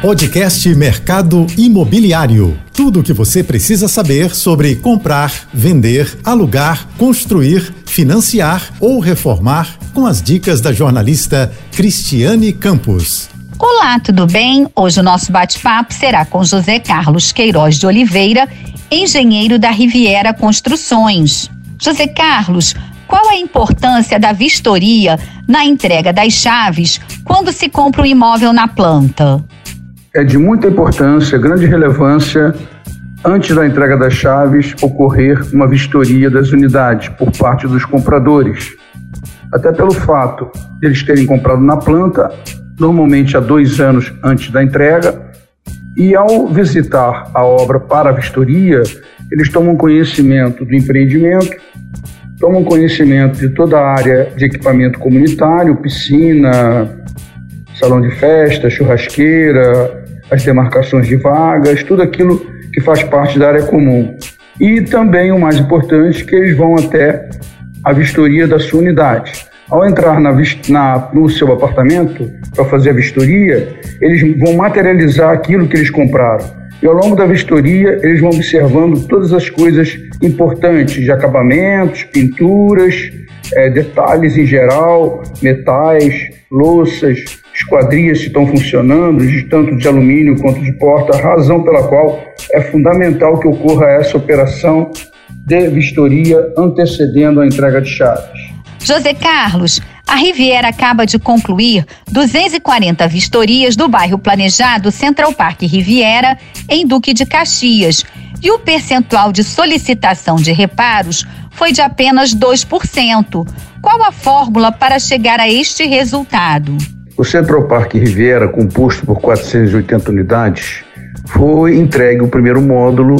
Podcast Mercado Imobiliário. Tudo o que você precisa saber sobre comprar, vender, alugar, construir, financiar ou reformar com as dicas da jornalista Cristiane Campos. Olá, tudo bem? Hoje o nosso bate-papo será com José Carlos Queiroz de Oliveira, engenheiro da Riviera Construções. José Carlos, qual a importância da vistoria na entrega das chaves quando se compra um imóvel na planta? É de muita importância, grande relevância, antes da entrega das chaves, ocorrer uma vistoria das unidades por parte dos compradores. Até pelo fato de eles terem comprado na planta, normalmente há dois anos antes da entrega, e ao visitar a obra para a vistoria, eles tomam conhecimento do empreendimento, tomam conhecimento de toda a área de equipamento comunitário, piscina, salão de festa, churrasqueira, as demarcações de vagas, tudo aquilo que faz parte da área comum. E também o mais importante, que eles vão até a vistoria da sua unidade. Ao entrar na, na, no seu apartamento para fazer a vistoria, eles vão materializar aquilo que eles compraram. E ao longo da vistoria, eles vão observando todas as coisas importantes de acabamentos, pinturas, é, detalhes em geral, metais, louças, esquadrias se estão funcionando, de tanto de alumínio quanto de porta, razão pela qual é fundamental que ocorra essa operação de vistoria antecedendo a entrega de chaves. José Carlos, a Riviera acaba de concluir 240 vistorias do bairro planejado Central Park Riviera, em Duque de Caxias, e o percentual de solicitação de reparos foi de apenas 2%. Qual a fórmula para chegar a este resultado? O Central Park Riviera, composto por 480 unidades, foi entregue o primeiro módulo,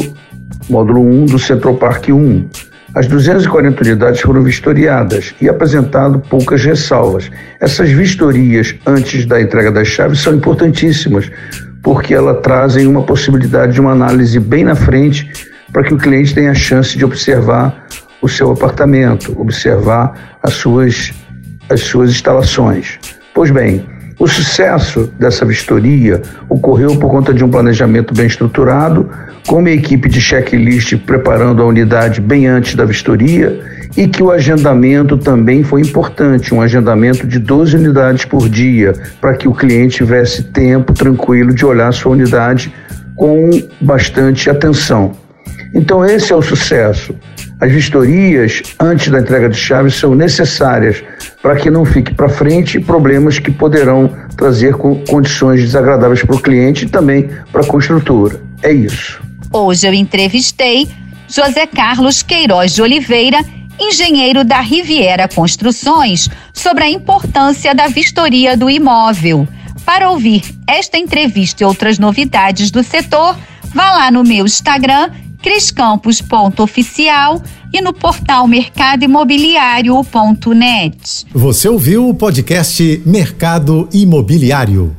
módulo 1 do Central Park 1. As 240 unidades foram vistoriadas e apresentado poucas ressalvas. Essas vistorias antes da entrega das chaves são importantíssimas, porque elas trazem uma possibilidade de uma análise bem na frente para que o cliente tenha a chance de observar o seu apartamento, observar as suas, as suas instalações. Pois bem, o sucesso dessa vistoria ocorreu por conta de um planejamento bem estruturado, com uma equipe de checklist preparando a unidade bem antes da vistoria e que o agendamento também foi importante, um agendamento de 12 unidades por dia, para que o cliente tivesse tempo tranquilo de olhar a sua unidade com bastante atenção. Então, esse é o sucesso. As vistorias antes da entrega de chaves são necessárias para que não fique para frente problemas que poderão trazer condições desagradáveis para o cliente e também para a construtora. É isso. Hoje eu entrevistei José Carlos Queiroz de Oliveira, engenheiro da Riviera Construções, sobre a importância da vistoria do imóvel. Para ouvir esta entrevista e outras novidades do setor, vá lá no meu Instagram criscampos.oficial e no portal mercadoimobiliário.net. Você ouviu o podcast Mercado Imobiliário.